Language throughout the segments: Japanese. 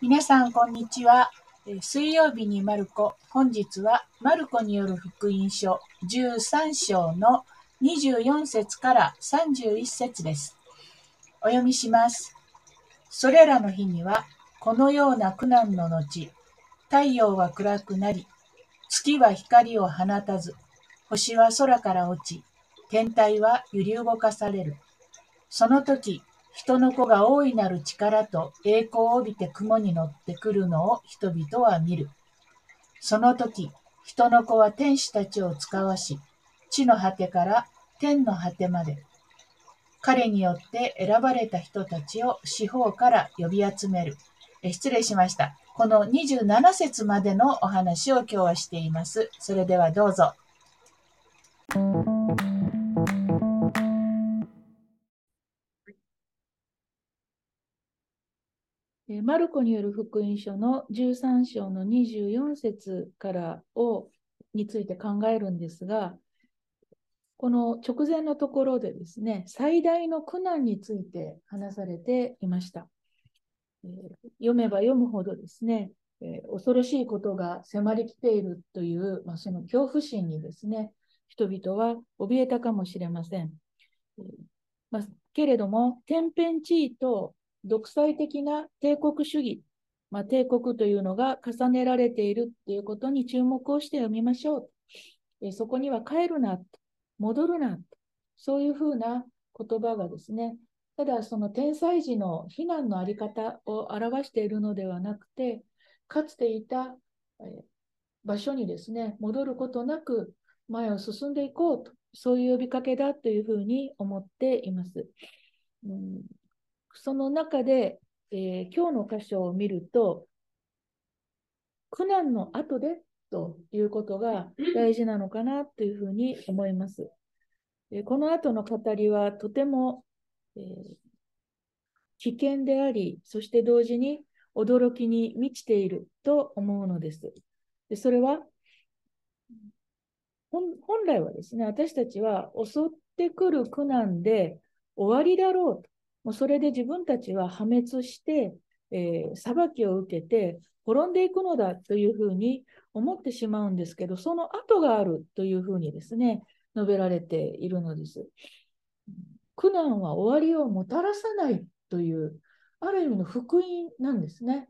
皆さん、こんにちは。水曜日にマルコ。本日はマルコによる福音書13章の24節から31節です。お読みします。それらの日には、このような苦難の後、太陽は暗くなり、月は光を放たず、星は空から落ち、天体は揺り動かされる。その時、人の子が大いなる力と栄光を帯びて雲に乗ってくるのを人々は見る。その時、人の子は天使たちを使わし、地の果てから天の果てまで、彼によって選ばれた人たちを四方から呼び集める。え失礼しました。この27節までのお話を今日はしています。それではどうぞ。マルコによる福音書の13章の24節からをについて考えるんですが、この直前のところでですね、最大の苦難について話されていました。え、読めば読むほどですね、え、恐ろしいことが迫りきているという、まあ、その恐怖心にですね、人々は怯えたかもしれません。まあ、けれども、天変地異と独裁的な帝国主義、まあ、帝国というのが重ねられているということに注目をして読みましょう。えそこには帰るな、戻るな、そういうふうな言葉がですね、ただその天才児の避難のあり方を表しているのではなくて、かつていた場所にですね、戻ることなく前を進んでいこうと、そういう呼びかけだというふうに思っています。うんその中で、えー、今日の箇所を見ると、苦難の後でということが大事なのかなというふうに思います。えこの後の語りはとても、えー、危険であり、そして同時に驚きに満ちていると思うのです。でそれは本来はですね、私たちは襲ってくる苦難で終わりだろうともうそれで自分たちは破滅して、えー、裁きを受けて滅んでいくのだというふうに思ってしまうんですけど、その後があるというふうにですね、述べられているのです。苦難は終わりをもたらさないという、ある意味の福音なんですね。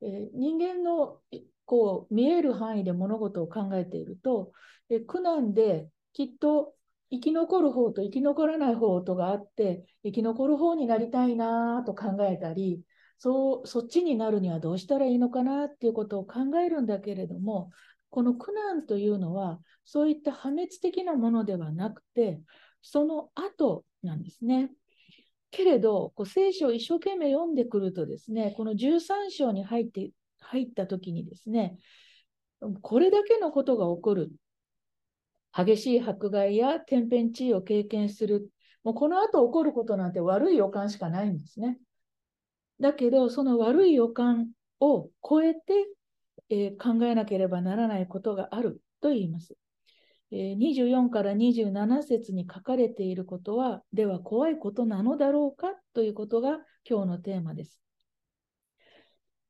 えー、人間のこう見える範囲で物事を考えていると、え苦難できっと生き残る方と生き残らない方とがあって、生き残る方になりたいなと考えたり、そうそっちになるにはどうしたらいいのかなっていうことを考えるんだけれども、この苦難というのは、そういった破滅的なものではなくて、その後なんですね。けれど、こう聖書を一生懸命読んでくるとですね、この13章に入って入った時にですね、これだけのことが起こる激しい迫害や天変地異を経験する。もうこの後起こることなんて悪い予感しかないんですね。だけど、その悪い予感を超えて、えー、考えなければならないことがあると言います。えー、24から27節に書かれていることは、では怖いことなのだろうかということが今日のテーマです。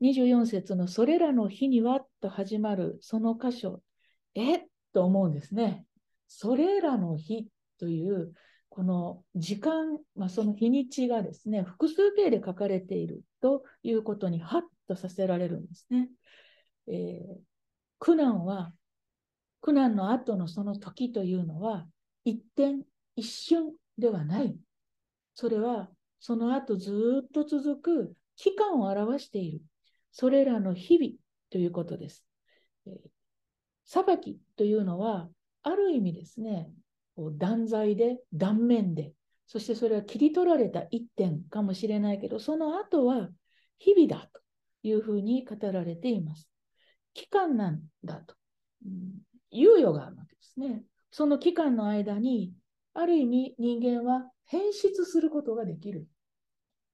24節のそれらの日にはと始まるその箇所、え？っと思うんですね。それらの日というこの時間、まあ、その日にちがですね、複数形で書かれているということにハッとさせられるんですね。えー、苦難は、苦難の後のその時というのは、一点、一瞬ではない。それは、その後ずっと続く期間を表している。それらの日々ということです。えー、裁きというのは、ある意味ですね、こう断罪で、断面で、そしてそれは切り取られた一点かもしれないけど、その後は日々だというふうに語られています。期間なんだと。うん、猶予があるわけですね。その期間の間に、ある意味人間は変質することができる。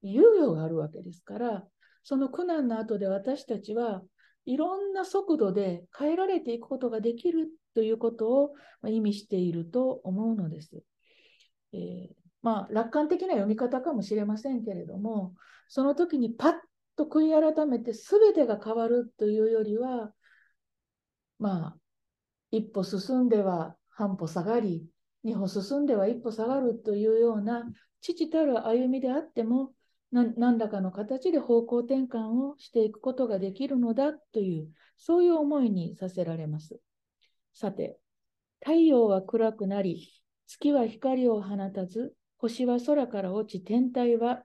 猶予があるわけですから、その苦難の後で私たちはいろんな速度で変えられていくことができるということを意味していると思うのです。えー、まあ、楽観的な読み方かもしれませんけれども、その時にパッと悔い改めて全てが変わるというよりは、まあ、一歩進んでは半歩下がり、二歩進んでは一歩下がるというような父たる歩みであっても、何らかの形で方向転換をしていくことができるのだという、そういう思いにさせられます。さて、太陽は暗くなり、月は光を放たず、星は空から落ち、天体は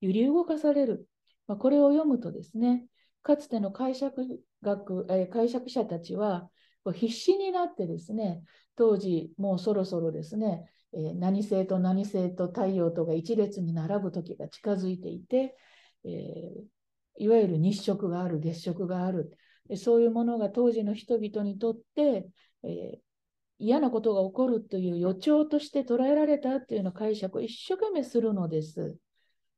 揺り動かされる。まあ、これを読むとですね、かつての解釈学、え解釈者たちは、必死になってですね、当時もうそろそろですね、え何星と何星と太陽とが一列に並ぶ時が近づいていて、えー、いわゆる日食がある、月食がある、そういうものが当時の人々にとって、えー、嫌なことが起こるという予兆として捉えられたというような解釈を一生懸命するのです。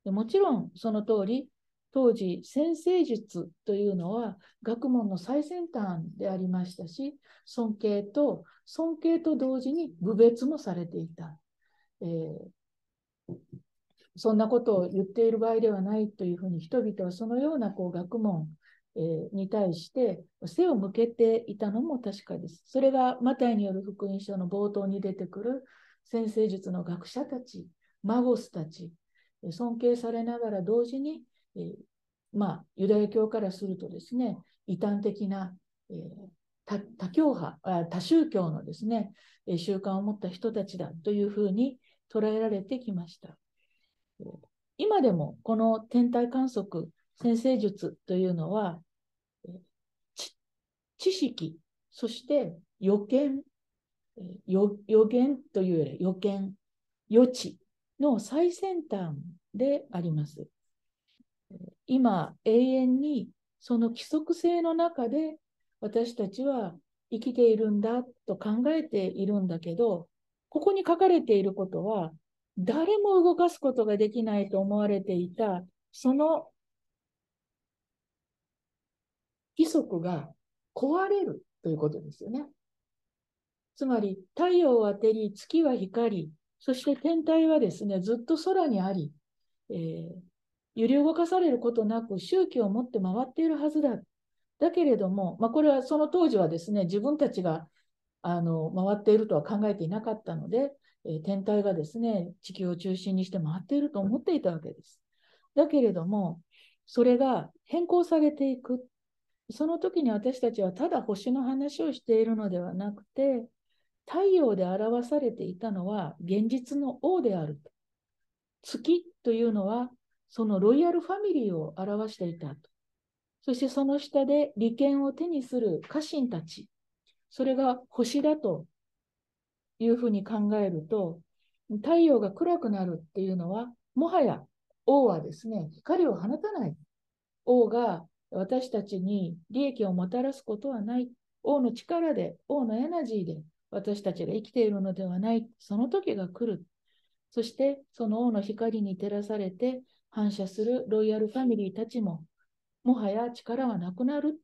でもちろんその通り、当時、先生術というのは学問の最先端でありましたし、尊敬と、尊敬と同時に侮蔑もされていた。えー、そんなことを言っている場合ではないというふうに人々はそのようなこう学問、えー、に対して背を向けていたのも確かです。それがマタイによる福音書の冒頭に出てくる先生術の学者たち、マゴスたち、尊敬されながら同時にえー、まあ、ユダヤ教からするとですね、異端的な、えー、多教派あ、多宗教のですね、習慣を持った人たちだというふうに捉えられてきました。今でもこの天体観測、先生術というのは、知識、そして予見、予予言というより予見、予知の最先端であります。今永遠にその規則性の中で私たちは生きているんだと考えているんだけど、ここに書かれていることは、誰も動かすことができないと思われていた、その規則が壊れるということですよね。つまり、太陽は照り、月は光り、そして天体はですね、ずっと空にあり、えー、揺り動かされることなく周期を持って回っているはずだ。だけれども、まあ、これはその当時はですね、自分たちがあの回っているとは考えていなかったので、えー、天体がですね、地球を中心にして回っていると思っていたわけです。だけれども、それが変更されていく。その時に私たちはただ星の話をしているのではなくて、太陽で表されていたのは現実の王である。月というのはそのロイヤルファミリーを表していたと。そしてその下で利権を手にする家臣たち、それが星だというふうに考えると、太陽が暗くなるっていうのは、もはや王はですね、光を放たない。王が私たちに利益をもたらすことはない。王の力で、王のエナジーで私たちが生きているのではない。その時が来る。そしてその王の光に照らされて反射するロイヤルファミリーたちも、もはや力はなくなる。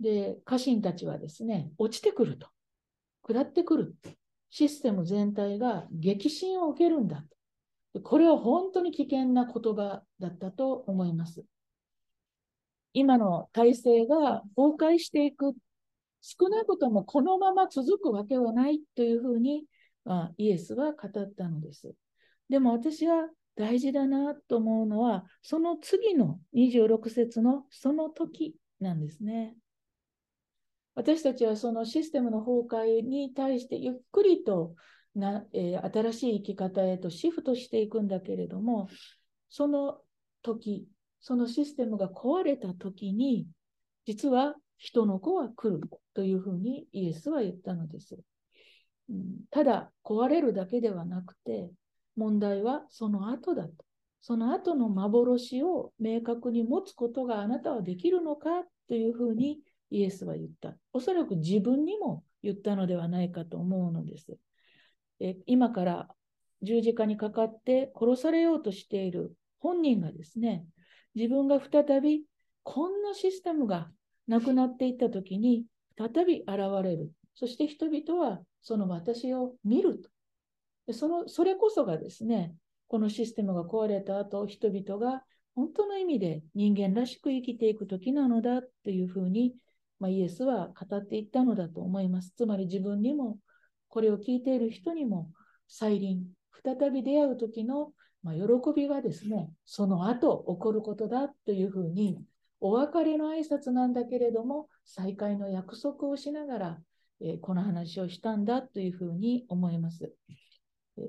で、家臣たちはですね、落ちてくると。下ってくる。システム全体が激震を受けるんだ。これは本当に危険な言葉だったと思います。今の体制が崩壊していく。少なくともこのまま続くわけはないというふうに、まあ、イエスは語ったのです。でも私は大事だなと思うのは、その次の26節のその時なんですね。私たちはそのシステムの崩壊に対してゆっくりとな、えー、新しい生き方へとシフトしていくんだけれども、その時、そのシステムが壊れた時に、実は人の子は来るというふうにイエスは言ったのです。うん、ただ壊れるだけではなくて、問題はその後だと。その後の幻を明確に持つことがあなたはできるのかというふうにイエスは言った。おそらく自分にも言ったのではないかと思うのです。え今から十字架にかかって殺されようとしている本人がですね、自分が再びこんなシステムがなくなっていった時に再び現れる。そして人々はその私を見ると。そのそれこそがですね、このシステムが壊れた後、人々が本当の意味で人間らしく生きていく時なのだというふうに、まあ、イエスは語っていったのだと思います。つまり自分にも、これを聞いている人にも、再臨、再び出会う時の、まあ、喜びがですね、その後起こることだというふうに、お別れの挨拶なんだけれども、再会の約束をしながら、えー、この話をしたんだというふうに思います。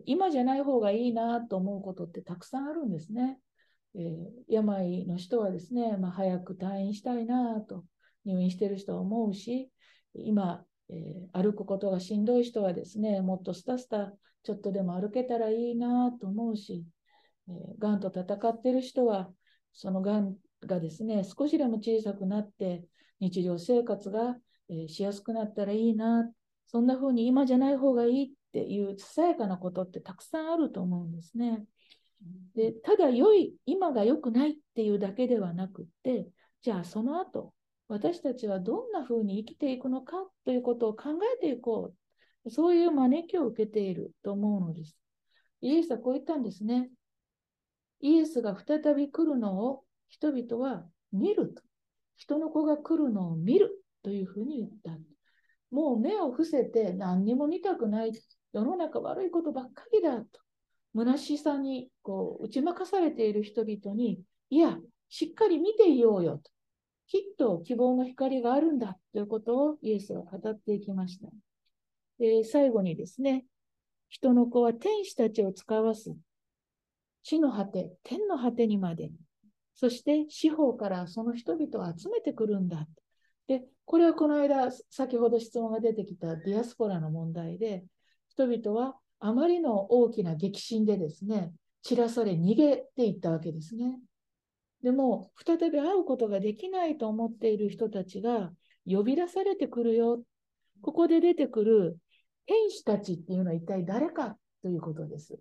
今じゃない方がいいなと思うことってたくさんあるんですね。えー、病の人はですね、まあ、早く退院したいなと入院してる人は思うし、今、えー、歩くことがしんどい人はですね、もっとスタスタちょっとでも歩けたらいいなと思うし、えー、がんと戦っている人は、そのがんがですね、少しでも小さくなって、日常生活が、え、しやすくなったらいいな、そんな風に今じゃない方がいいっていうささやかなことってたくさんあると思うんですね。でただ良い、今が良くないっていうだけではなくって、じゃあその後、私たちはどんな風に生きていくのかということを考えていこう。そういう招きを受けていると思うのです。イエスはこう言ったんですね。イエスが再び来るのを人々は見ると。人の子が来るのを見るというふうに言った。もう目を伏せて何にも見たくない。世の中悪いことばっかりだと。虚しさにこう打ち負かされている人々に、いや、しっかり見ていようよと。きっと希望の光があるんだということをイエスは語っていきました。で最後にですね、人の子は天使たちを使わす。地の果て、天の果てにまで。そして四方からその人々を集めてくるんだ。で、これはこの間、先ほど質問が出てきたディアスポラの問題で、人々はあまりの大きな激震でですね、散らされ逃げていったわけですね。でも、再び会うことができないと思っている人たちが呼び出されてくるよ。ここで出てくる天使たちっていうのは一体誰かということです。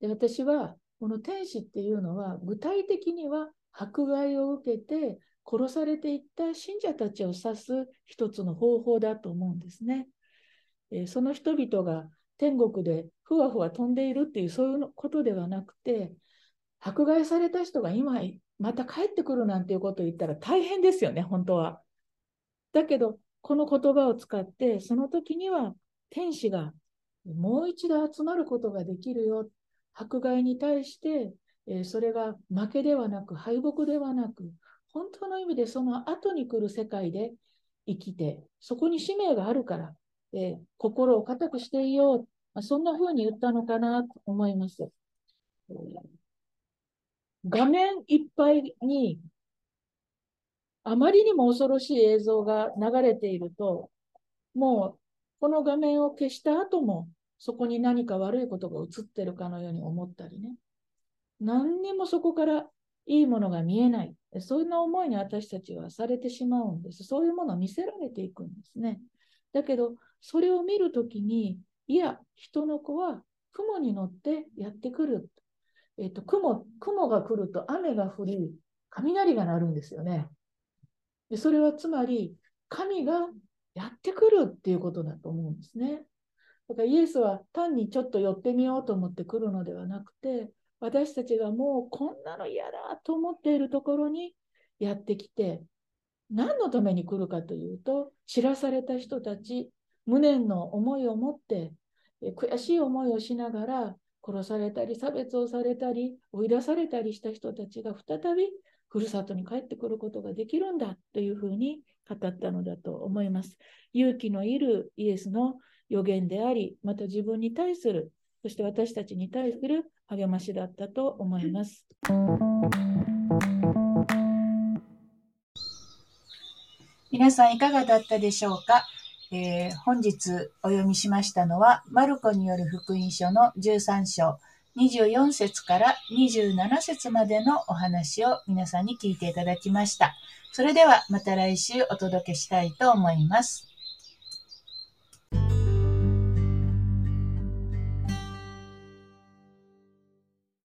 で私は、この天使っていうのは、具体的には迫害を受けて殺されていった信者たちを指す一つの方法だと思うんですね。えその人々が天国でふわふわ飛んでいるっていうそういうことではなくて迫害された人が今また帰ってくるなんていうことを言ったら大変ですよね本当は。だけどこの言葉を使ってその時には天使がもう一度集まることができるよ迫害に対して、えそれが負けではなく敗北ではなく本当の意味でその後に来る世界で生きてそこに使命があるからえ心を固くしていよう、まあ、そんな風に言ったのかなと思います。画面いっぱいにあまりにも恐ろしい映像が流れていると、もうこの画面を消した後もそこに何か悪いことが映ってるかのように思ったりね。何にもそこからいいものが見えない。そういう思いに私たちはされてしまうんです。そういうものを見せられていくんですね。だけど、それを見るときに、いや、人の子は雲に乗ってやってくる。えっ、と、雲、雲が来ると雨が降り、雷が鳴るんですよね。でそれはつまり、神がやってくるっていうことだと思うんですね。だからイエスは単にちょっと寄ってみようと思って来るのではなくて、私たちがもうこんなの嫌だと思っているところにやってきて、何のために来るかというと、知らされた人たち、無念の思いを持って、悔しい思いをしながら、殺されたり、差別をされたり、追い出されたりした人たちが再びふるさとに帰ってくることができるんだというふうに語ったのだと思います。勇気のいるイエスの予言であり、また自分に対する、そして私たちに対する励ましだったと思います。皆さんいかがだったでしょうか、えー、本日お読みしましたのは、マルコによる福音書の13章、24節から27節までのお話を皆さんに聞いていただきました。それではまた来週お届けしたいと思います。